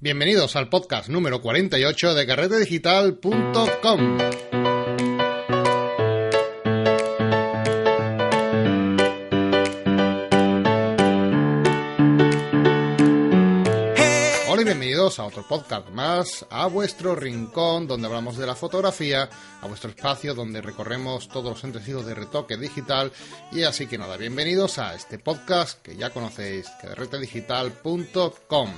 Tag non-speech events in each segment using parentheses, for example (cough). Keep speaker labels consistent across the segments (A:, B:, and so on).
A: Bienvenidos al podcast número 48 de carretedigital.com. a otro podcast más, a vuestro rincón donde hablamos de la fotografía, a vuestro espacio donde recorremos todos los entresijos de retoque digital y así que nada, bienvenidos a este podcast que ya conocéis, carretedigital.com.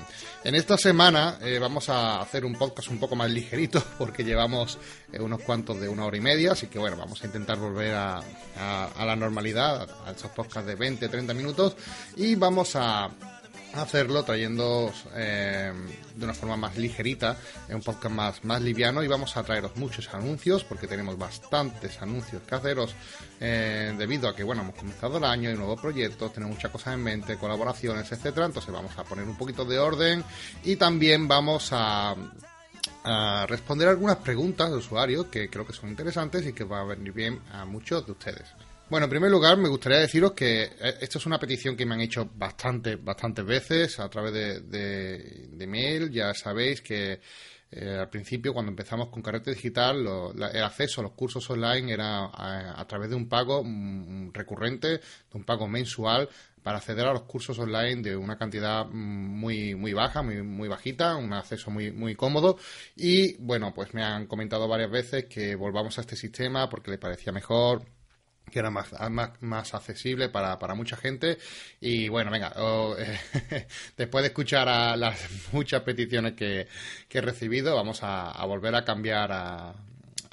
A: En esta semana eh, vamos a hacer un podcast un poco más ligerito (laughs) porque llevamos eh, unos cuantos de una hora y media, así que bueno, vamos a intentar volver a, a- a la normalidad, a esos podcasts de 20-30 minutos y vamos a hacerlo trayendo eh, de una forma más ligerita, un podcast más, más liviano y vamos a traeros muchos anuncios porque tenemos bastantes anuncios que haceros eh, debido a que bueno hemos comenzado el año, hay nuevos proyectos, tenemos muchas cosas en mente, colaboraciones, etcétera, entonces vamos a poner un poquito de orden y también vamos a a responder algunas preguntas de usuarios que creo que son interesantes y que va a venir bien a muchos de ustedes. Bueno, en primer lugar, me gustaría deciros que eh, esto es una petición que me han hecho bastante, bastantes veces a través de, de, mail. Ya sabéis que eh, al principio, cuando empezamos con Carrete Digital, el acceso a los cursos online era a, través de un pago mm, recurrente, de un pago mensual, para acceder a los cursos online de una cantidad mm, muy muy baja, muy muy bajita, un acceso muy muy cómodo y bueno, pues me han comentado varias veces que volvamos a este sistema porque le parecía mejor que era más, más, más accesible para, para mucha gente. Y bueno, venga, (laughs) después de escuchar a las (laughs) muchas peticiones que, que he recibido, vamos a, a volver a cambiar a,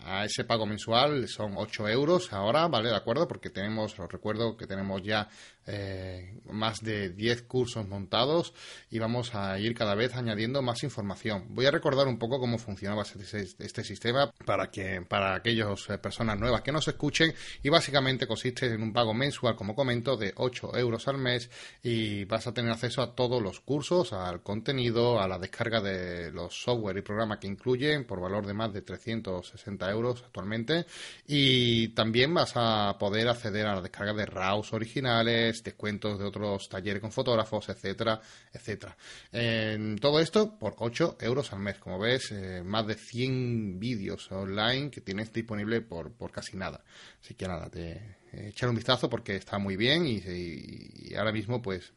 A: a ese pago mensual. Son 8 euros ahora, ¿vale? De acuerdo, porque tenemos, os recuerdo que tenemos ya eh, más de 10 cursos montados y vamos a ir cada vez añadiendo más información. Voy a recordar un poco cómo funcionaba este, este sistema para que para aquellas eh, personas nuevas que nos escuchen y básicamente consiste en un pago mensual, como comento, de 8 euros al mes y vas a tener acceso a todos los cursos, al contenido, a la descarga de los software y programas que incluyen por valor de más de 360 euros actualmente y también vas a poder acceder a la descarga de RAWs originales, descuentos de otros talleres con fotógrafos, etcétera, etcétera. En todo esto por 8 euros al mes. Como ves, eh, más de 100 vídeos online que tienes disponible por, por casi nada. Así que nada, te eh, echar un vistazo porque está muy bien y ahora mismo pues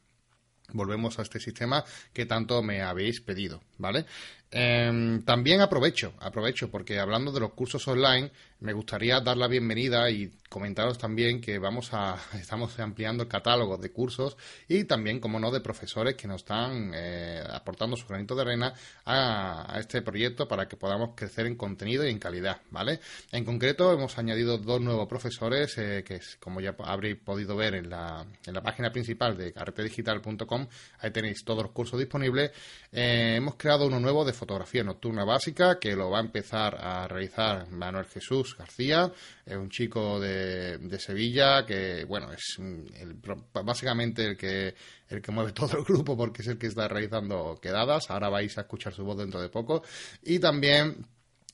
A: volvemos a este sistema que tanto me habéis pedido, ¿vale? Em, también aprovecho, aprovecho, porque hablando de los cursos online, me gustaría dar la bienvenida y comentaros también que vamos a, (laughs) estamos ampliando el catálogo de cursos y también, como no, de profesores que nos están eh, aportando su granito de arena a, este proyecto para que podamos crecer en contenido y en calidad, ¿vale? En concreto, hemos añadido dos nuevos profesores eh, que, como ya habréis podido ver en la, en la página principal de carretedigital.com, ahí tenéis todos los cursos disponibles. Eh, hemos creado uno nuevo de fotografía nocturna básica que lo va a empezar a realizar Manuel Jesús García, es un chico de, Sevilla que, bueno, es el- básicamente el que, el que mueve (laughs) todo el grupo porque es el que está realizando quedadas. Ahora vais a escuchar su voz dentro de poco. Y también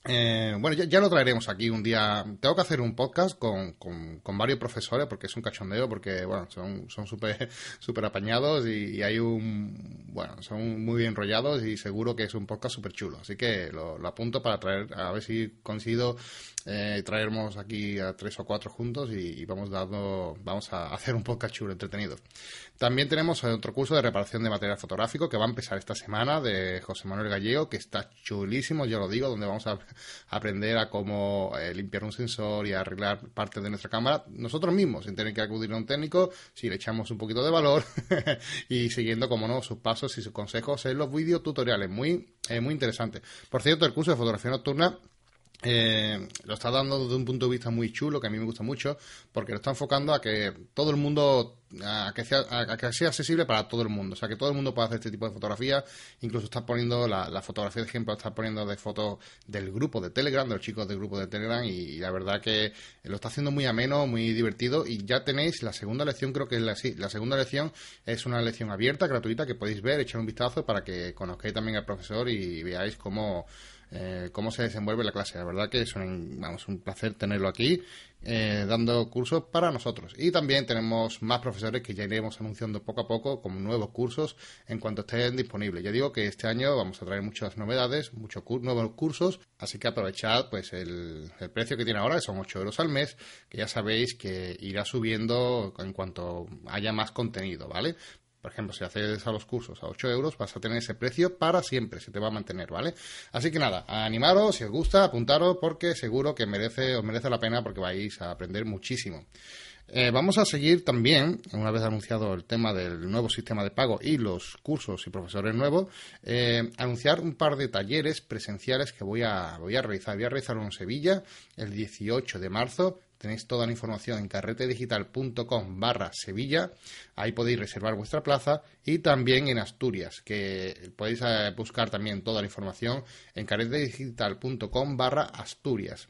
A: eh, bueno, ya, ya lo traeremos aquí un día. Tengo que hacer un podcast con, con, con varios profesores porque es un cachondeo, porque bueno, son son súper (laughs) súper apañados y, hay un bueno, son muy bien enrollados y seguro que es un podcast súper chulo. Así que lo apunto para traer, a ver si consigo eh, aquí a tres o cuatro juntos y, vamos dando, vamos a hacer un podcast chulo, entretenido. También tenemos otro curso de reparación de material fotográfico que va a empezar esta semana de José Manuel Gallego, que está chulísimo, yo lo digo, donde vamos a aprender a cómo eh, limpiar un sensor y arreglar parte de nuestra cámara nosotros mismos, sin tener que acudir a un técnico, si le echamos un poquito de valor (laughs) y siguiendo, como no, sus pasos y sus consejos en los vídeos tutoriales. Muy, eh, muy interesante. Por cierto, el curso de fotografía nocturna eh, lo está dando desde un punto de vista muy chulo que a mí me gusta mucho porque lo está enfocando a que todo el mundo a que sea, a que sea accesible para todo el mundo. O sea que todo el mundo pueda hacer este tipo de fotografía incluso está poniendo la, la fotografía de ejemplo está poniendo de fotos del grupo de Telegram de los chicos del grupo de Telegram y, y la verdad que lo está haciendo muy ameno muy divertido. Y ya tenéis la segunda lección creo que es la, sí, la segunda lección es una lección abierta gratuita que podéis ver echar un vistazo para que conozcáis también al profesor y veáis cómo eh, cómo se desenvuelve la clase. La verdad que es un, placer tenerlo aquí eh, dando cursos para nosotros. Y también tenemos más profesores que ya iremos anunciando poco a poco como nuevos cursos en cuanto estén disponibles. Ya digo que este año vamos a traer muchas novedades, muchos nuevos cursos, así que aprovechad pues el, el precio que tiene ahora, que son 8 euros al mes, que ya sabéis que irá subiendo en cuanto haya más contenido, ¿vale? Por ejemplo, si haces a los cursos a 8 euros, vas a tener ese precio para siempre, se te va a mantener, ¿vale? Así que nada, animaros, si os gusta, apuntaros, porque seguro que merece, os merece la pena porque vais a aprender muchísimo. Eh, vamos a seguir también, una vez anunciado el tema del nuevo sistema de pago y los cursos y profesores nuevos, eh, anunciar un par de talleres presenciales que voy a, voy a realizar. Voy a realizar en Sevilla el 18 de marzo Tenéis toda la información en carretedigital.com barra Sevilla. Ahí podéis reservar vuestra plaza. Y también en Asturias, que podéis eh, buscar también toda la información en carretedigital.com barra Asturias.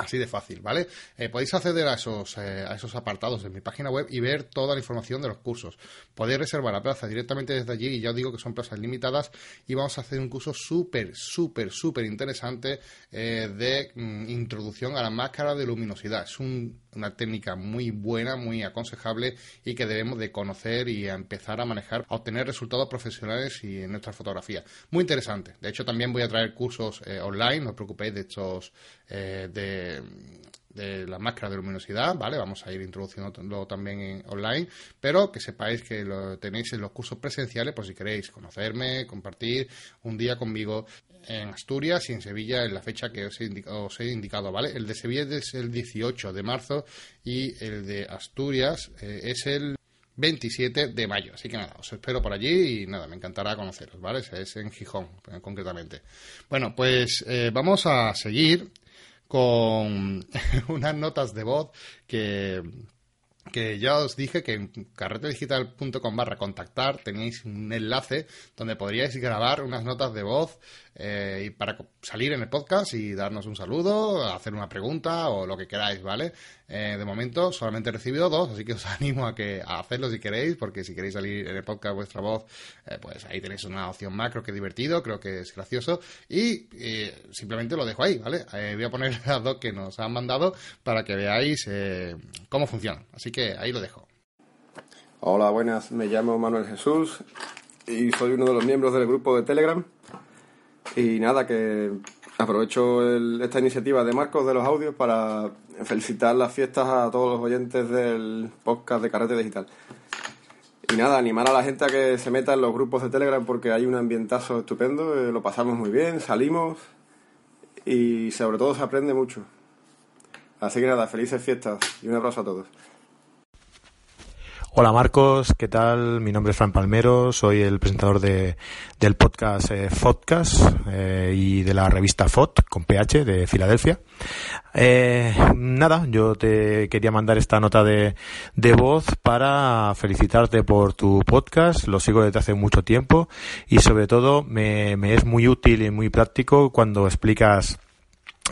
A: Así de fácil, ¿vale? Eh, podéis acceder a esos, eh, a esos apartados de mi página web y ver toda la información de los cursos. Podéis reservar la plaza directamente desde allí y ya os digo que son plazas limitadas y vamos a hacer un curso súper, súper, súper interesante eh, de mm, introducción a la máscara de luminosidad. Es una técnica muy buena, muy aconsejable y que debemos de conocer y empezar a manejar, a obtener resultados profesionales y en nuestra fotografía. Muy interesante. De hecho, también voy a traer cursos online, no os preocupéis de estos de de, la máscara de luminosidad, ¿vale? Vamos a ir introduciéndolo también en, online, pero que sepáis que lo tenéis en los cursos presenciales por si queréis conocerme, compartir un día conmigo en Asturias y en Sevilla en la fecha que os he, indicado, os he indicado, ¿vale? El de Sevilla es el 18 de marzo y el de Asturias eh, es el 27 de mayo. Así que nada, os espero por allí y nada, me encantará conoceros, ¿vale? Es en Gijón, concretamente. Bueno, pues eh, vamos a seguir con (laughs) unas notas de voz que, que ya os dije que en carretedigital.com barra contactar tenéis un enlace donde podríais grabar unas notas de voz eh, y para salir en el podcast y darnos un saludo, hacer una pregunta o lo que queráis, ¿vale? Eh, de momento solamente he recibido dos, así que os (laughs) animo a que a hacerlo si queréis, porque si queréis salir en el podcast vuestra voz, eh, pues ahí tenéis una opción más, creo que es divertido, creo que es gracioso y simplemente lo dejo ahí, ¿vale? voy a poner (laughs) las dos que nos han mandado para que veáis cómo funcionan, así que ahí lo dejo.
B: Hola, buenas, me llamo Manuel Jesús y soy uno de los miembros del grupo de Telegram y nada, que aprovecho esta iniciativa de Marcos de los audios para felicitar las fiestas a todos los oyentes del podcast de Carrete Digital. Y nada, animar a la gente a que se meta en los grupos de Telegram porque hay un ambientazo estupendo, eh, lo pasamos muy bien, salimos y sobre todo se aprende mucho. Así que nada, felices fiestas y un abrazo a todos.
C: Hola Marcos, ¿qué tal? Mi nombre es Fran Palmero, soy el presentador de, del podcast eh, eh, y de la revista FOT con PH de Filadelfia. Eh, nada, yo te quería mandar esta nota de, de voz para felicitarte por tu podcast, lo sigo desde hace mucho tiempo y sobre todo me es muy útil y muy práctico cuando explicas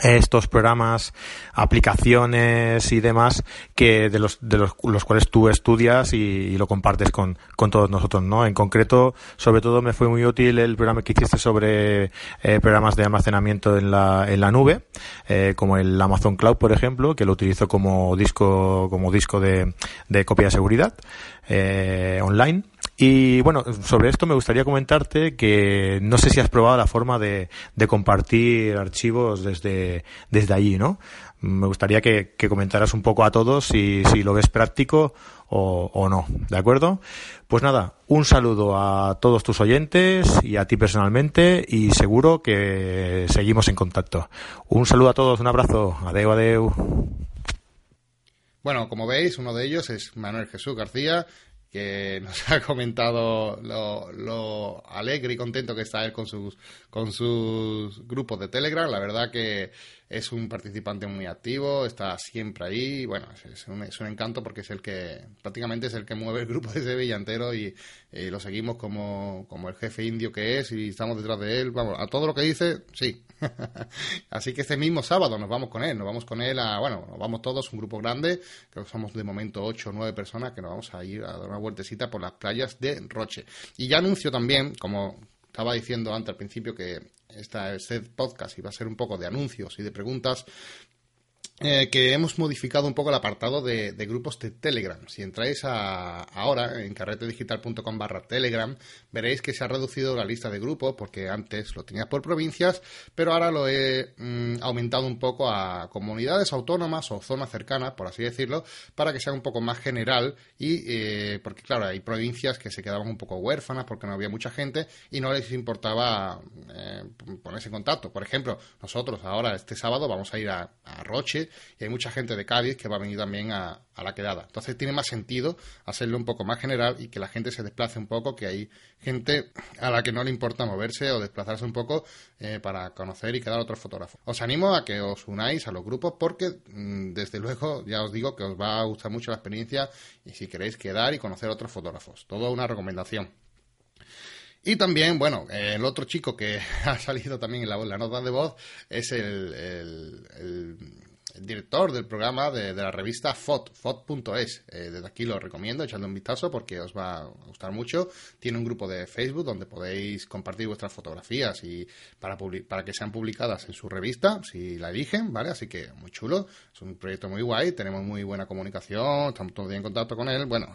C: estos programas, aplicaciones y demás que de los, de los, los cuales tú estudias y, lo compartes con, con, todos nosotros, ¿no? En concreto, sobre todo me fue muy útil el programa que hiciste sobre eh, programas de almacenamiento en la, en la nube, eh, como el Amazon Cloud, por ejemplo, que lo utilizo como disco, como disco de, de copia de seguridad eh, online. Y bueno, sobre esto me gustaría comentarte que no sé si has probado la forma de, compartir archivos desde, desde allí, ¿no? Me gustaría que, que comentaras un poco a todos si, si lo ves práctico o, o, no, ¿de acuerdo? Pues nada, un saludo a todos tus oyentes y a ti personalmente y seguro que seguimos en contacto. Un saludo a todos, un abrazo, adeu, adeu.
A: Bueno, como veis, uno de ellos es Manuel Jesús García, que nos (laughs) ha comentado lo, lo, alegre y contento que está él con sus, con sus grupos de Telegram. La verdad que es un participante muy activo, está siempre ahí. Bueno, es un, encanto porque es el que, prácticamente es el que mueve el grupo de Sevilla entero y, lo seguimos como, como el jefe indio que es y estamos detrás de él. Vamos, a todo lo que dice, sí. (laughs) Así que este mismo sábado nos vamos con él, nos vamos con él a, bueno, nos vamos todos, un grupo grande, que somos de momento ocho o nueve personas que nos vamos a ir a dar una vueltecita por las playas de Roche. Y ya anuncio también, como estaba diciendo antes al principio que esta, este podcast iba a ser un poco de anuncios y de preguntas, eh, que hemos modificado un poco el apartado de, grupos de Telegram. Si entráis a, ahora en carretedigital.com barra Telegram, veréis que se ha reducido la lista de grupos, porque antes lo tenía por provincias, pero ahora lo he mm, aumentado un poco a comunidades autónomas o zonas cercanas, por así decirlo, para que sea un poco más general y eh, porque claro, hay provincias que se quedaban un poco huérfanas porque no había mucha gente y no les importaba eh, ponerse en contacto. Por ejemplo, nosotros ahora este sábado vamos a ir a Roche, y hay mucha gente de Cádiz que va a venir también a, la quedada. Entonces tiene más sentido hacerlo un poco más general y que la gente se desplace un poco, que hay gente a la que no le importa moverse o desplazarse un poco eh, para conocer y quedar otros fotógrafos. Os animo a que os unáis a los grupos porque mm, desde luego ya os digo que os va a gustar mucho la experiencia y si queréis quedar y conocer otros fotógrafos. Todo una recomendación. Y también, bueno, el otro chico que (laughs) ha salido también en la, la nota de voz es el director del programa de, la revista FOT, FOT.es. Eh, desde aquí lo recomiendo, echando un vistazo porque os va a gustar mucho. Tiene un grupo de Facebook donde podéis compartir vuestras fotografías y para, para que sean publicadas en su revista, si la eligen, ¿vale? Así que muy chulo, es un proyecto muy guay, tenemos muy buena comunicación, estamos todo en contacto con él. Bueno,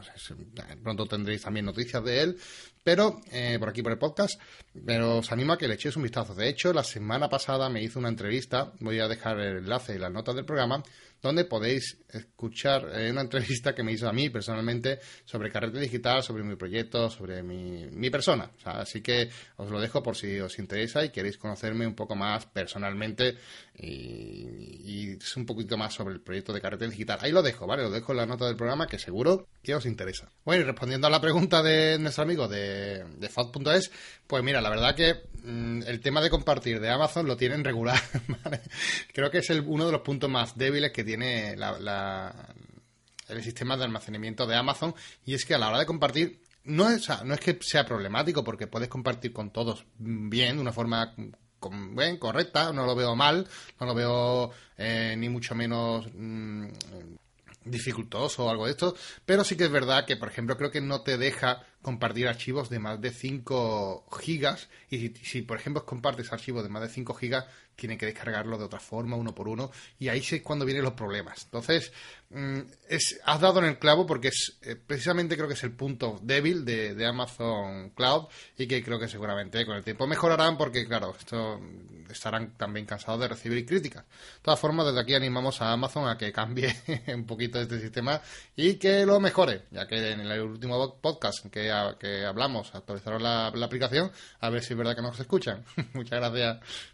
A: pronto tendréis también noticias de él, pero eh, por aquí por el podcast, pero os animo a que le echéis un vistazo. De hecho, la semana pasada me hizo una entrevista, voy a dejar el enlace y las notas del programa, donde podéis escuchar eh, una entrevista que me hizo a mí personalmente sobre carrete digital, sobre mi proyecto, sobre mi, persona. así que os lo dejo por si os interesa y queréis conocerme un poco más personalmente y, es un poquito más sobre el proyecto de carrete digital. Ahí lo dejo, ¿vale? Lo dejo en la nota del programa que seguro que os interesa. Bueno, y respondiendo a la pregunta de nuestro amigo de, de FOD.es, pues mira, la verdad que mm, el tema de compartir de Amazon lo tienen regular, (laughs) Creo que es uno de los puntos más débiles que tiene tiene el sistema de almacenamiento de Amazon y es que a la hora de compartir no es, no es que sea problemático porque puedes compartir con todos bien, de una forma bien, correcta, no lo veo mal, no lo veo eh, ni mucho menos mm, dificultoso o algo de esto, pero sí que es verdad que, por ejemplo, creo que no te deja compartir archivos de más de 5 gigas y si, si, por ejemplo compartes archivos de más de 5 gigas tiene que descargarlo de otra forma uno por uno y ahí es cuando vienen los problemas entonces mm, es, has dado en el clavo porque es eh, precisamente creo que es el punto débil de, de, Amazon Cloud y que creo que seguramente con el tiempo mejorarán porque claro esto estarán también cansados de recibir críticas de todas formas desde aquí animamos a Amazon a que cambie (laughs) un poquito este sistema y que lo mejore ya que en el último podcast que que hablamos, actualizaron la, aplicación, a ver si es verdad que nos escuchan. (laughs) Muchas gracias.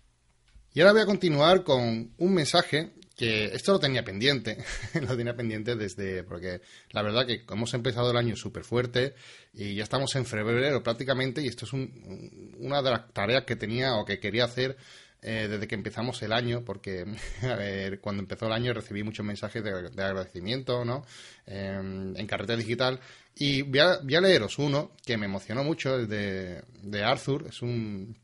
A: Y ahora voy a continuar con un mensaje que esto lo tenía pendiente, (laughs) lo tenía pendiente desde, porque la verdad que hemos empezado el año súper fuerte y ya estamos en febrero prácticamente y esto es una de las tareas que tenía o que quería hacer eh, desde que empezamos el año, porque (laughs) cuando empezó el año recibí muchos mensajes de, agradecimiento ¿no? Em, en carrete digital. Y voy a, leeros uno que me emocionó mucho, el de, de Arthur. Es un,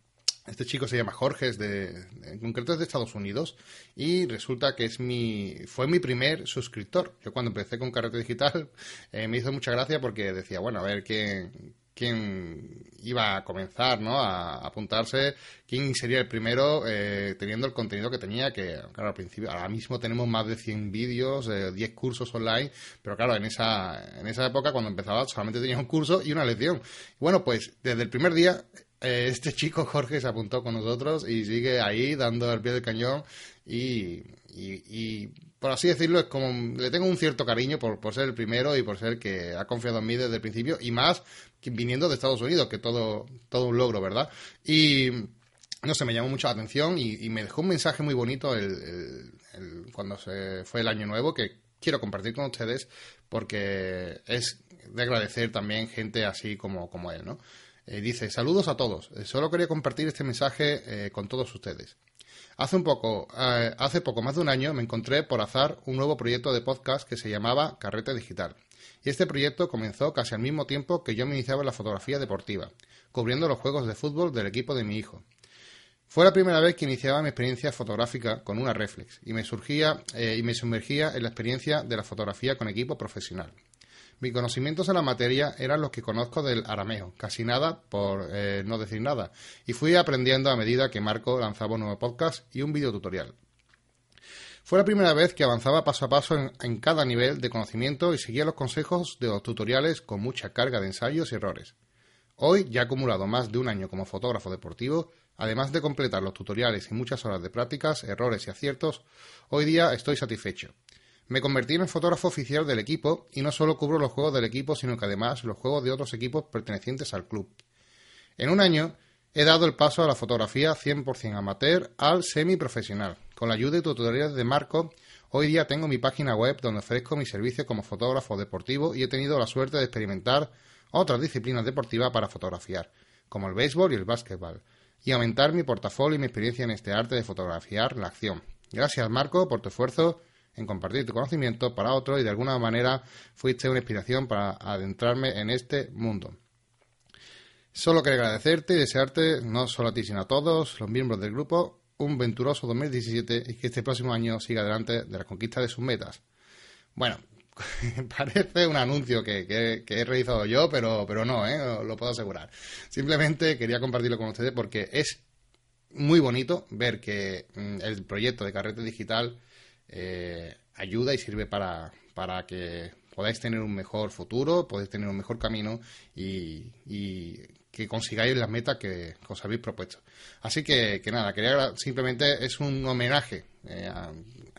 A: este chico se llama Jorge, es de, en concreto es de Estados Unidos y resulta que es mi, fue mi primer suscriptor. Yo cuando empecé con Carrete Digital eh, me hizo mucha gracia porque decía, bueno, a ver qué, quién iba a comenzar ¿no? a, apuntarse, quién sería el primero eh, teniendo el contenido que tenía, que claro, al principio, ahora mismo tenemos más de 100 vídeos, 10 cursos online, pero claro, en esa, en esa época cuando empezaba solamente tenía un curso y una lección. Bueno, pues desde el primer día eh, este chico Jorge se apuntó con nosotros y sigue ahí dando al pie del cañón y, y, por así decirlo, es como le tengo un cierto cariño por, por ser el primero y por ser que ha confiado en mí desde el principio y más viniendo de Estados Unidos, que todo, todo un logro, ¿verdad? Y no sé, me llamó mucho la atención y, me dejó un mensaje muy bonito el, cuando se fue el año nuevo que quiero compartir con ustedes porque es de agradecer también gente así como, como él, ¿no? Eh, dice, saludos a todos. Eh, solo quería compartir este mensaje eh, con todos ustedes. Hace un poco, hace poco más de un año, me encontré por azar un nuevo proyecto de podcast que se llamaba Carrete Digital. Y este proyecto comenzó casi al mismo tiempo que yo me iniciaba en la fotografía deportiva, cubriendo los juegos de fútbol del equipo de mi hijo. Fue la primera vez que iniciaba mi experiencia fotográfica con una reflex y me surgía y me sumergía en la experiencia de la fotografía con equipo profesional. Mis conocimientos en la materia eran los que conozco del arameo, casi nada por eh, no decir nada, y fui aprendiendo a medida que Marco lanzaba un nuevo podcast y un video tutorial. Fue la primera vez que avanzaba paso a paso en, en, cada nivel de conocimiento y seguía los consejos de los tutoriales con mucha carga de ensayos y errores. Hoy, ya he acumulado más de un año como fotógrafo deportivo, además de completar los tutoriales y muchas horas de prácticas, errores y aciertos, hoy día estoy satisfecho. Me convertí en fotógrafo oficial del equipo y no solo cubro los juegos del equipo, sino que además los juegos de otros equipos pertenecientes al club. En un año he dado el paso a la fotografía 100% amateur al semiprofesional. Con la ayuda y tutoriales de Marco, hoy día tengo mi página web donde ofrezco mi servicio como fotógrafo deportivo y he tenido la suerte de experimentar otras disciplinas deportivas para fotografiar, como el béisbol y el básquetbol, y aumentar mi portafolio y mi experiencia en este arte de fotografiar la acción. Gracias, Marco, por tu esfuerzo en compartir tu conocimiento para otros y de alguna manera fuiste una inspiración para adentrarme en este mundo. Solo quiero agradecerte y desearte, no solo a ti, sino a todos los miembros del grupo, un venturoso 2017 y que este próximo año siga adelante de la conquista de sus metas. Bueno, (laughs) parece un anuncio que, he realizado yo, pero, pero no, ¿eh? lo puedo asegurar. Simplemente quería compartirlo con ustedes porque es muy bonito ver que mm, el proyecto de Carrete Digital eh, ayuda y sirve para, para que podáis tener un mejor futuro, podéis tener un mejor camino y, que consigáis las metas que, os habéis propuesto. Así que, que nada, quería simplemente es un homenaje eh,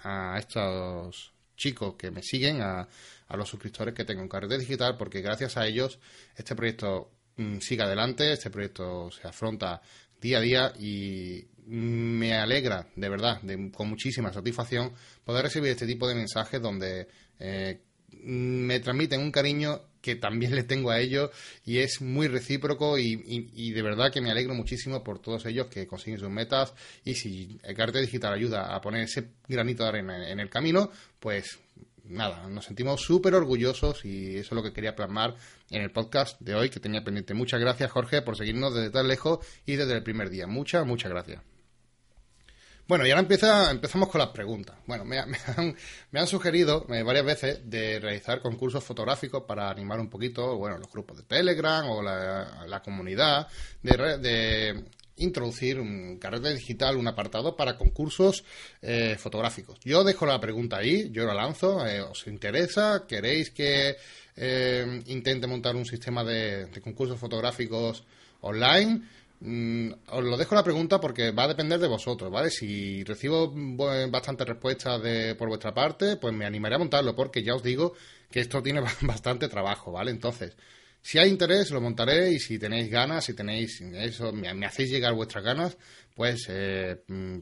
A: a estos chicos que me siguen, a, a los suscriptores que tengo en Carrete Digital, porque gracias a ellos este proyecto mm, sigue adelante, este proyecto se afronta día a día y me alegra, de verdad, con muchísima satisfacción, poder recibir este tipo de mensajes donde eh, me transmiten un cariño que también (laughs) le tengo a ellos y es muy recíproco y, de verdad que me alegro muchísimo por todos ellos que consiguen sus metas y si el cartel digital ayuda a poner ese granito de arena en el camino, pues nada, nos sentimos súper orgullosos y eso es lo que quería plasmar en el podcast de hoy que tenía pendiente. Muchas gracias Jorge por seguirnos desde tan lejos y desde el primer día. Muchas, muchas gracias. Bueno, y ahora empieza, empezamos con las preguntas. Bueno, me, (laughs) han, sugerido eh, varias veces de realizar concursos fotográficos para animar un poquito, bueno, los grupos de Telegram o la, comunidad, de, introducir un carrete digital, un apartado para concursos eh, fotográficos. Yo dejo la pregunta ahí, yo la lanzo, eh, ¿os interesa? ¿Queréis que intente montar un sistema de concursos fotográficos online? Mm, os lo dejo la pregunta porque va a depender de vosotros, ¿vale? Si recibo bastantes respuestas de, por vuestra parte, pues me animaré a montarlo porque ya os digo que esto tiene (laughs) bastante trabajo, ¿vale? Entonces, si hay interés, lo montaré y si tenéis ganas, si tenéis eso, me, me hacéis llegar vuestras ganas, pues eh, mm,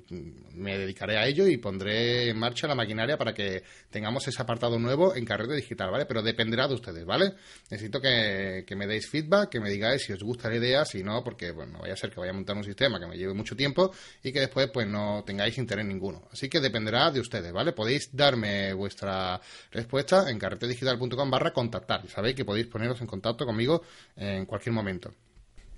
A: me dedicaré a ello y pondré en marcha la maquinaria para que tengamos ese apartado nuevo en carrete digital, ¿vale? Pero dependerá de ustedes, ¿vale? Necesito que, me deis feedback, que me digáis si os gusta la idea, si no, porque bueno, no vaya a ser que vaya a montar un sistema que me lleve mucho tiempo y que después pues no tengáis interés ninguno. Así que dependerá de ustedes, ¿vale? Podéis darme vuestra respuesta en carretedigital.com barra contactar. Sabéis que podéis poneros en contacto conmigo en cualquier momento.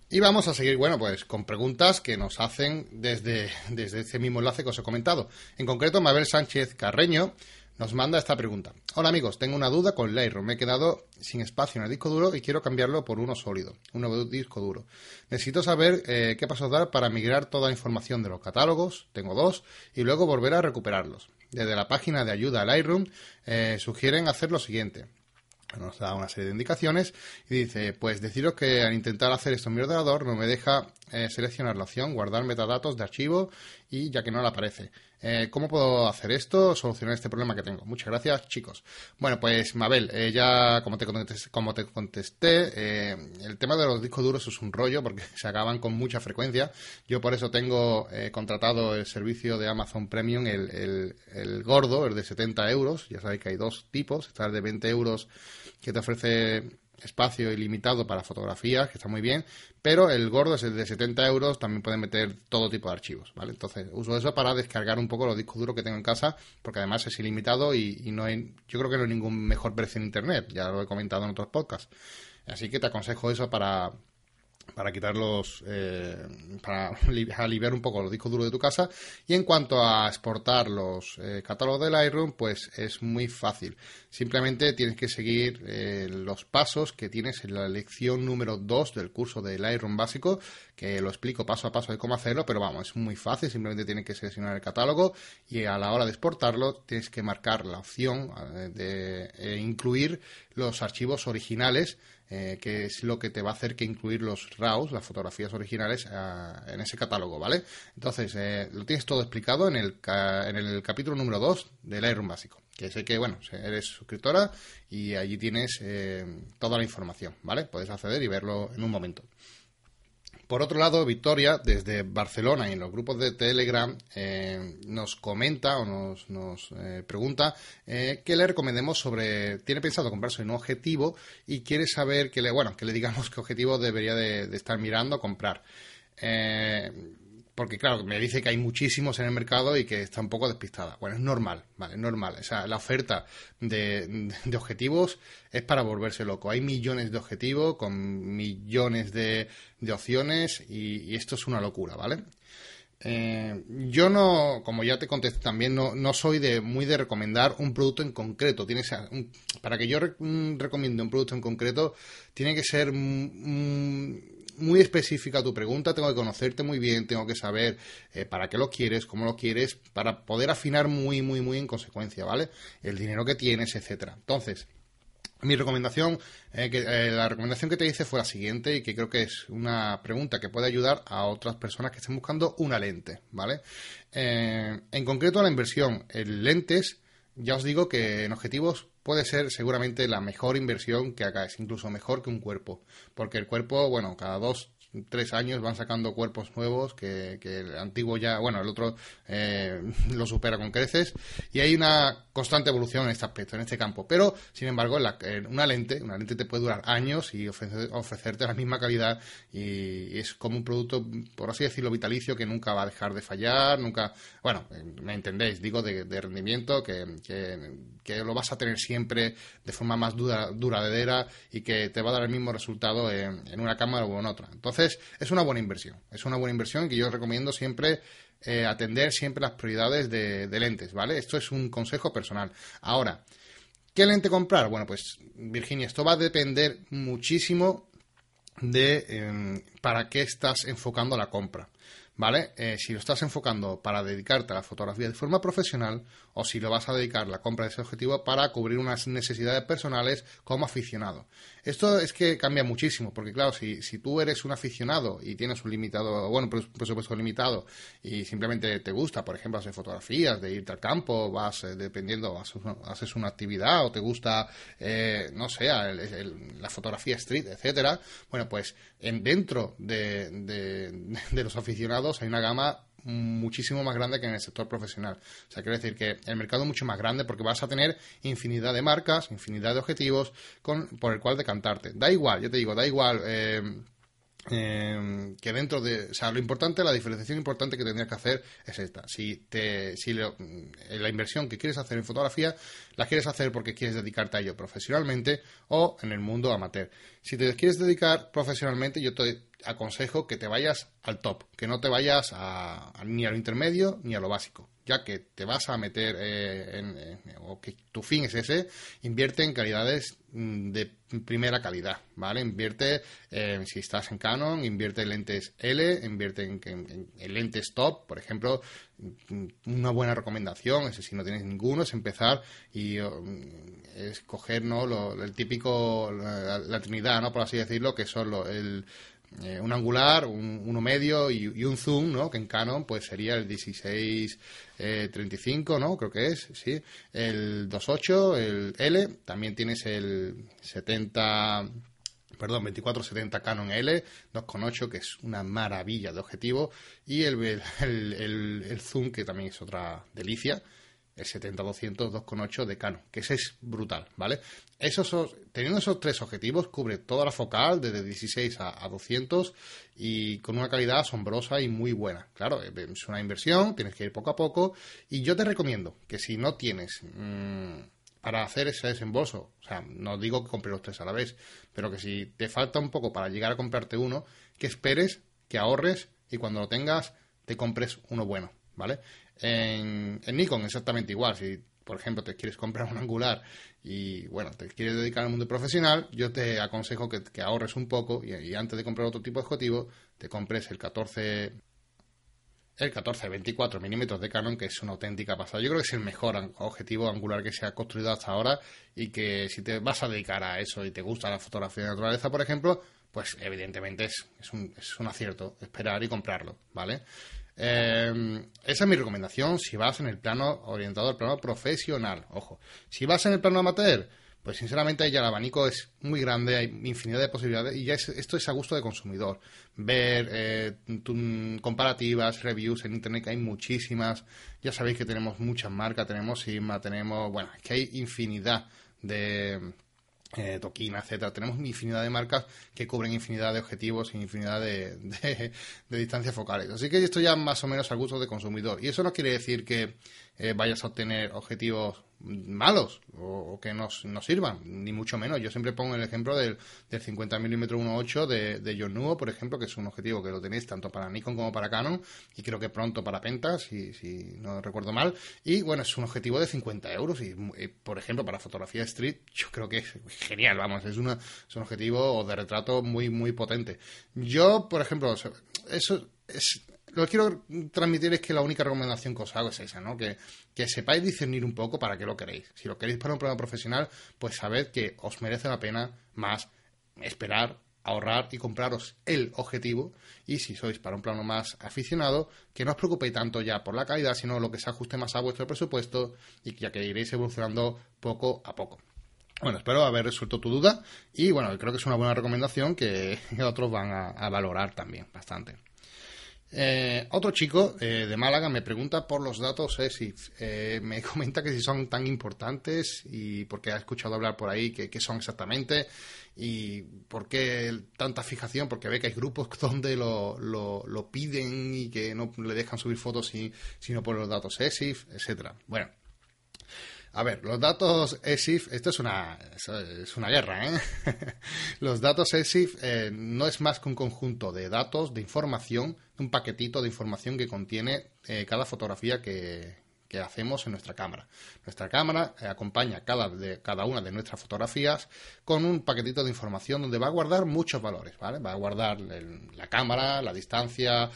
A: Y vamos a seguir, bueno, pues con preguntas que nos hacen desde, desde este mismo enlace que os he comentado. En concreto, Mabel Sánchez Carreño nos manda esta pregunta. Hola amigos, tengo una duda con Lightroom. Me he quedado sin espacio en el disco duro y quiero cambiarlo por uno sólido, un nuevo disco duro. Necesito saber eh, qué pasos dar para migrar toda la información de los catálogos, tengo dos, y luego volver a recuperarlos. Desde la página de ayuda a Lightroom eh, sugieren hacer lo siguiente nos da una serie de indicaciones y dice, pues deciros que al intentar hacer esto en mi ordenador no me deja eh, seleccionar la opción guardar metadatos de archivo y ya que no le aparece. Eh, ¿Cómo puedo hacer esto? Solucionar este problema que tengo. Muchas gracias, chicos. Bueno, pues Mabel, eh, ya como te contesté, como te contesté el tema de los discos duros es un rollo porque (laughs) se acaban con mucha frecuencia. Yo por eso tengo contratado el servicio de Amazon Premium, el, el, gordo, el de 70 euros. Ya sabéis que hay dos tipos. Está el de 20 euros que te ofrece espacio ilimitado para fotografías, que está muy bien, pero el gordo es el de 70 euros, también pueden meter todo tipo de archivos, ¿vale? Entonces, uso eso para descargar un poco los discos duros que tengo en casa, porque además es ilimitado y, no hay, yo creo que no hay ningún mejor precio en Internet, ya lo he comentado en otros podcasts. Así que te aconsejo eso para, para quitarlos, eh, (laughs) para aliviar un poco los discos duros de tu casa. Y en cuanto a exportar los eh, catálogos del Lightroom, pues es muy fácil. Simplemente tienes que seguir eh, los pasos que tienes en la lección número 2 del curso de Lightroom básico, que lo explico paso a paso de cómo hacerlo, pero vamos, es muy fácil. Simplemente tienes que seleccionar el catálogo y a la hora de exportarlo tienes que marcar la opción de incluir los archivos originales eh, que es lo que te va a hacer que incluir los RAWs, las fotografías originales, en ese catálogo, ¿vale? Entonces, eh, lo tienes todo explicado en el, en el capítulo número 2 del Lightroom básico, que sé que, bueno, eres suscriptora y allí tienes eh, toda la información, ¿vale? Puedes acceder y verlo en un momento. Por otro lado, Victoria, desde Barcelona y en los grupos de Telegram, eh, nos comenta o nos, eh, pregunta eh, que le recomendemos sobre. Tiene pensado comprarse un objetivo y quiere saber que le, bueno, que le digamos qué objetivo debería de, de estar mirando a comprar porque claro, me dice que hay muchísimos en el mercado y que está un poco despistada. Bueno, es normal, ¿vale? Es normal. O sea, la oferta de, objetivos es para volverse loco. Hay millones de objetivos con millones de, opciones y, esto es una locura, ¿vale? Eh, yo no, como ya te contesté también, no, no soy de muy de recomendar un producto en concreto. Tiene para que yo recomiende un producto en concreto, tiene que ser muy específica tu pregunta, tengo que conocerte muy bien, tengo que saber eh, para qué lo quieres, cómo lo quieres, para poder afinar muy, muy, muy en consecuencia, ¿vale? El dinero que tienes, etcétera. Entonces, mi recomendación, eh, que, eh, la recomendación que te hice fue la siguiente y que creo que es una pregunta que puede ayudar a otras personas que estén buscando una lente, ¿vale? en concreto, la inversión en lentes, ya os digo que en objetivos puede ser seguramente la mejor inversión que hagáis, incluso mejor que un cuerpo, porque el cuerpo, bueno, cada dos tres años van sacando cuerpos nuevos que, el antiguo ya, bueno, el otro eh, (laughs) lo supera con creces y hay una constante evolución en este aspecto, en este campo. Pero, sin embargo, en una lente, una lente te puede durar años y ofrecerte la misma calidad y, es como un producto, por así decirlo, vitalicio que nunca va a dejar de fallar, nunca, bueno, me entendéis, digo de, rendimiento que, que, lo vas a tener siempre de forma más duradera y que te va a dar el mismo resultado en una cámara o en otra. Entonces, es una buena inversión. Es una buena inversión que yo recomiendo siempre eh, atender siempre las prioridades de, lentes, ¿vale? Esto es un consejo personal. Ahora, ¿qué lente comprar? Bueno, pues Virginia, esto va a depender muchísimo de em, para qué estás enfocando la compra. ¿Vale? Eh, si lo estás enfocando para dedicarte a la fotografía de forma profesional o si lo vas a dedicar la compra de ese objetivo para cubrir unas necesidades personales como aficionado. Esto es que cambia muchísimo, porque claro, si, si tú eres un aficionado y tienes un limitado, bueno, por supuesto limitado, y simplemente te gusta, por ejemplo, hacer fotografías, de irte al campo, vas eh, dependiendo, haces una actividad o te gusta, eh, no sé, la fotografía street, etcétera, bueno, pues en, dentro de, de los aficionados hay una gama muchísimo más grande que en el sector profesional. O sea, quiere decir que el mercado es mucho más grande porque vas a tener infinidad de marcas, infinidad de objetivos con, por el cual decantarte. Da igual, yo te digo, da igual. Eh, eh, que dentro de, o sea, lo importante, la diferenciación importante que tendrías que hacer es esta. Si te, si mm, la inversión que quieres hacer en fotografía la quieres hacer porque quieres dedicarte a ello profesionalmente o en el mundo amateur. Si te quieres dedicar profesionalmente, yo te aconsejo que te vayas al top, que no te vayas a, ni a lo intermedio ni a lo básico ya que te vas a meter eh, en, o que tu fin es ese, invierte en calidades mm, de primera calidad, ¿vale? Invierte, eh, si estás en Canon, invierte en lentes L, invierte en, lentes top, por ejemplo, mm, una buena recomendación, es si no tienes ninguno, es empezar y mm, escoger, ¿no? el típico, la, trinidad, ¿no? Por así decirlo, que son el eh, un angular, un, uno medio y, un zoom, ¿no? Que en Canon pues sería el 1635, eh, ¿no? Creo que es, sí. El 2.8, el L, también tienes el 70 perdón, 2470 Canon L 2.8, que es una maravilla de objetivo, y el, el, zoom, que también es otra delicia, el 70-200 2.8 de Canon, que ese es brutal, ¿vale? Esos, teniendo esos tres objetivos, cubre toda la focal, desde 16 a, 200, y con una calidad asombrosa y muy buena. Claro, es una inversión, tienes que ir poco a poco, y yo te recomiendo que si no tienes... Mm, para hacer ese desembolso, o sea, no digo que compres los tres a la vez, pero que si te falta un poco para llegar a comprarte uno, que esperes, que ahorres y cuando lo tengas te compres uno bueno, ¿vale? En, en Nikon exactamente igual, si por ejemplo te quieres comprar un angular y bueno, te quieres dedicar al mundo profesional, yo te aconsejo que, ahorres un poco y, antes de comprar otro tipo de objetivo, te compres el 14 el 14-24 milímetros de Canon, que es una auténtica pasada. Yo creo que es el mejor objetivo angular que se ha construido hasta ahora y que si te vas a dedicar a eso y te gusta la fotografía de naturaleza, por ejemplo, pues evidentemente es, es, un, es un acierto esperar y comprarlo, ¿vale? Eh, esa es mi recomendación si vas en el plano orientado al plano profesional. Ojo, si vas en el plano amateur, pues sinceramente ya el abanico es muy grande, hay infinidad de posibilidades y ya esto es a gusto de consumidor. Ver eh, comparativas, reviews en internet, que hay muchísimas. Ya sabéis que tenemos muchas marcas, tenemos Sigma, tenemos, bueno, que hay infinidad de eh, Tokina, etcétera. Tenemos infinidad de marcas que cubren infinidad de objetivos y infinidad de, de, distancias focales. Así que esto ya más o menos al gusto del consumidor. Y eso no quiere decir que eh, vayas a obtener objetivos malos o, que nos, sirvan, ni mucho menos. Yo siempre pongo el ejemplo del, del 50 mm 1.8 de, de John Nuo, por ejemplo, que es un objetivo que lo tenéis tanto para Nikon como para Canon y creo que pronto para Penta, si, si no recuerdo mal. Y bueno, es un objetivo de 50 euros y, por ejemplo, para fotografía street, yo creo que es genial, vamos, es, una, es un objetivo de retrato muy, muy potente. Yo, por ejemplo, eso es lo que quiero transmitir es que la única recomendación que os hago es esa, ¿no? Que, sepáis discernir un poco para qué lo queréis. Si lo queréis para un programa profesional, pues sabed que os merece la pena más esperar, ahorrar y compraros el objetivo. Y si sois para un plano más aficionado, que no os preocupéis tanto ya por la calidad, sino lo que se ajuste más a vuestro presupuesto y ya que iréis evolucionando poco a poco. Bueno, espero haber resuelto tu duda y bueno, creo que es una buena recomendación que (laughs) otros van a valorar también bastante. Eh, otro chico eh, de Málaga me pregunta por los datos ESIF. Eh, me (laughs) comenta que si son tan importantes y porque ha escuchado hablar por ahí que, son exactamente y por qué tanta fijación, porque ve que hay grupos (laughs) donde lo, lo, piden y que no le dejan subir fotos sino por los datos ESIF, etcétera. Bueno, a ver, los datos ESIF, esto es una, es una guerra, ¿eh? (laughs) los datos ESIF eh, no es más que un conjunto de datos, de información, un paquetito de información que contiene eh, cada fotografía que, que, hacemos en nuestra cámara. Nuestra cámara eh, acompaña cada, de, cada una de nuestras fotografías con un paquetito de información donde va a guardar muchos valores, ¿vale? Va a guardar la cámara, la distancia,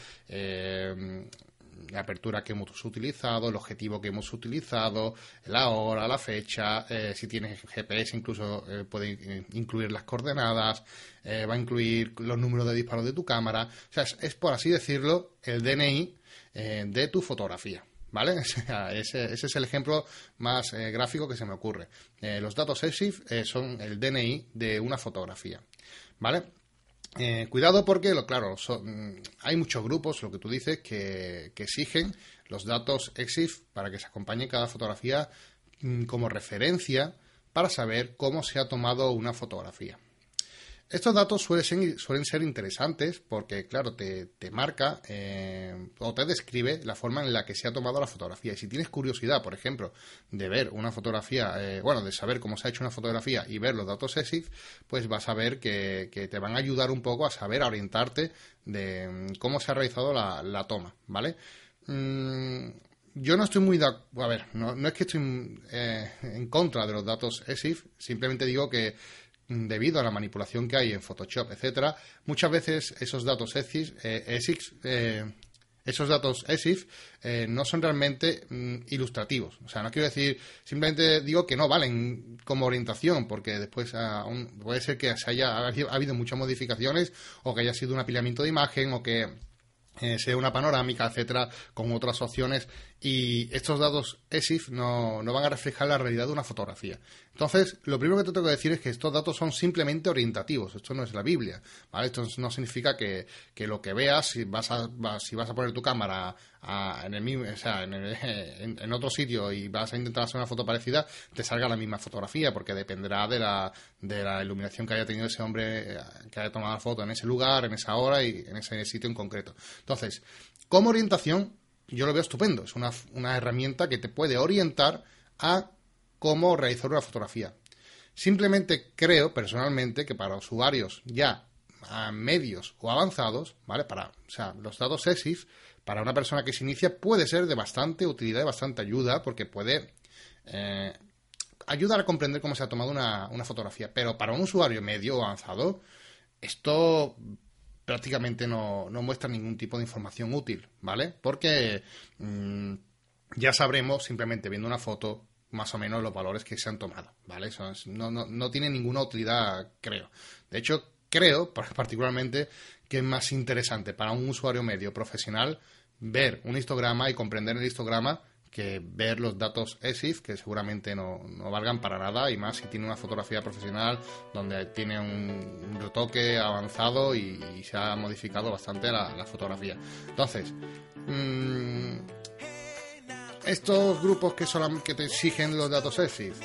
A: la apertura que hemos utilizado, el objetivo que hemos utilizado, la hora, la fecha, eh, si tienes GPS incluso eh, puede incluir las coordenadas, eh, va a incluir los números de disparos de tu cámara, o sea, es, por así decirlo el DNI de tu fotografía. ¿Vale? (laughs) ese, ese, es el ejemplo más gráfico que se me ocurre. los datos EXIF son el DNI de una fotografía. ¿Vale? Eh, cuidado porque, lo, claro, mm, hay muchos grupos, lo que tú dices, que, exigen los datos EXIF para que se acompañe cada fotografía mm, como referencia para saber cómo se ha tomado una fotografía. Estos datos suelen ser, interesantes porque, claro, te, marca eh, o te describe la forma en la que se ha tomado la fotografía. Y si tienes curiosidad, por ejemplo, de ver una fotografía, eh, bueno, de saber cómo se ha hecho una fotografía y ver los datos ESIF, pues vas a ver que, te van a ayudar un poco a saber, a orientarte de mm, cómo se ha realizado la, toma, ¿vale? Mm, yo no estoy muy de a ver, no, no es que estoy eh, en contra de los datos ESIF, simplemente digo que debido a la manipulación que hay en Photoshop, etcétera, muchas veces esos datos ESIF, eh, eh, esos datos ESIF eh, no son realmente mm, ilustrativos. O sea, no quiero decir, simplemente digo que no valen como orientación, porque después puede ser que se haya ha habido muchas modificaciones o que haya sido un apilamiento de imagen o que sea una panorámica, etcétera, con otras opciones y estos datos ESIF no, van a reflejar la realidad de una fotografía. Entonces, lo primero que te tengo que decir es que estos datos son simplemente orientativos, esto no es la Biblia, ¿vale? Esto no significa que, lo que veas, si vas a, si vas a poner tu cámara en, el mismo, o sea, (laughs) en, otro sitio y vas a intentar hacer una foto parecida, te salga la misma fotografía, porque dependerá de la, de la iluminación que haya tenido ese hombre eh, que haya tomado la foto en ese lugar, en esa hora y en ese sitio en concreto. Entonces, como orientación, yo lo veo estupendo. Es una, una herramienta que te puede orientar a cómo realizar una fotografía. Simplemente creo, personalmente, que para usuarios ya medios o avanzados, ¿vale? Para, o sea, los datos ESIF, para una persona que se inicia, puede ser de bastante utilidad y bastante ayuda, porque puede eh, ayudar a comprender cómo se ha tomado una, fotografía. Pero para un usuario medio o avanzado, esto prácticamente no, muestra ningún tipo de información útil, ¿vale? Porque mm, ya sabremos, simplemente viendo una foto, más o menos los valores que se han tomado, ¿vale? Eso no, no, no tiene ninguna utilidad, creo. De hecho, creo particularmente que es más interesante para un usuario medio profesional ver un histograma y comprender el histograma que ver los datos ESIF, que seguramente no, valgan para nada, y más si tiene una fotografía profesional donde tiene un, retoque avanzado y, se ha modificado bastante la, fotografía. Entonces, mm, estos grupos que, son, que te exigen los datos ESIF,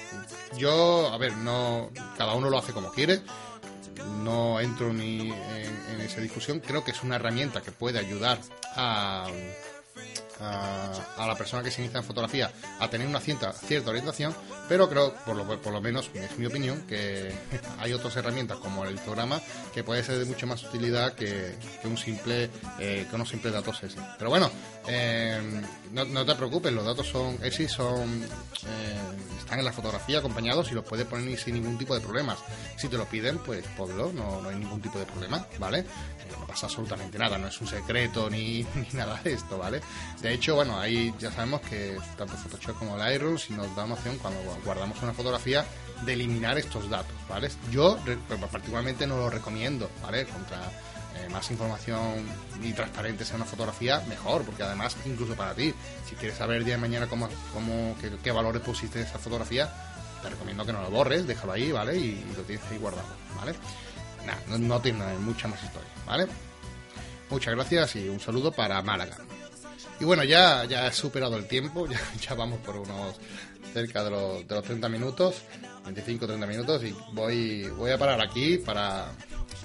A: yo, a ver, no cada uno lo hace como quiere, no entro ni en, esa discusión, creo que es una herramienta que puede ayudar a, a, la persona que se inicia en fotografía a tener una cierta, cierta orientación, pero creo, por lo, por lo menos es mi opinión, que (laughs) hay otras herramientas como el programa que puede ser de mucha más utilidad que, un simple eh, que unos simples datos ESI. Pero bueno, eh, no, te preocupes, los datos son ESI son eh, están en la fotografía acompañados y los puedes poner sin ningún tipo de problemas. Si te lo piden, pues ponlo, no, no hay ningún tipo de problema, ¿vale? No pasa absolutamente nada, no es un secreto ni (laughs) nada de esto, ¿vale? De hecho, bueno, ahí ya sabemos que tanto Photoshop como Lightroom si nos da una opción cuando guardamos una fotografía de eliminar estos datos, ¿vale? Yo particularmente no lo recomiendo, ¿vale? Contra eh, más información y transparente sea una fotografía, mejor, porque además, incluso para ti, si quieres saber día de mañana cómo, cómo qué, valores pusiste en esa fotografía, te recomiendo que no lo borres, déjalo ahí, ¿vale? Y, lo tienes ahí guardado, ¿vale? Nada, no, no tiene mucha más historia, ¿vale? Muchas gracias y un saludo para Málaga. Y bueno, ya, ya he superado el tiempo, (laughs) ya, vamos por unos cerca de los, de los 30 minutos, 25-30 minutos, y voy, voy a parar aquí para,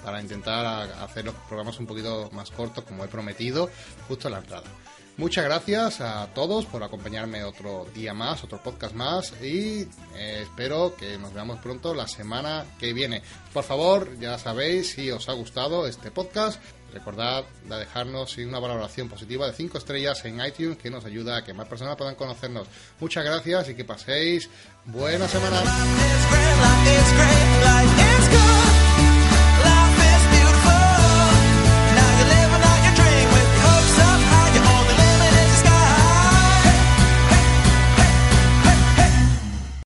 A: para intentar hacer los programas un poquito más cortos, como he prometido, justo en la entrada. Muchas gracias a todos por acompañarme otro día más, otro podcast más y eh, espero que nos veamos pronto la semana que viene. Por favor, ya sabéis si os ha gustado este podcast, Recordad de dejarnos una valoración positiva de 5 estrellas en iTunes que nos ayuda a que más personas puedan conocernos. Muchas gracias y que paséis buena semana.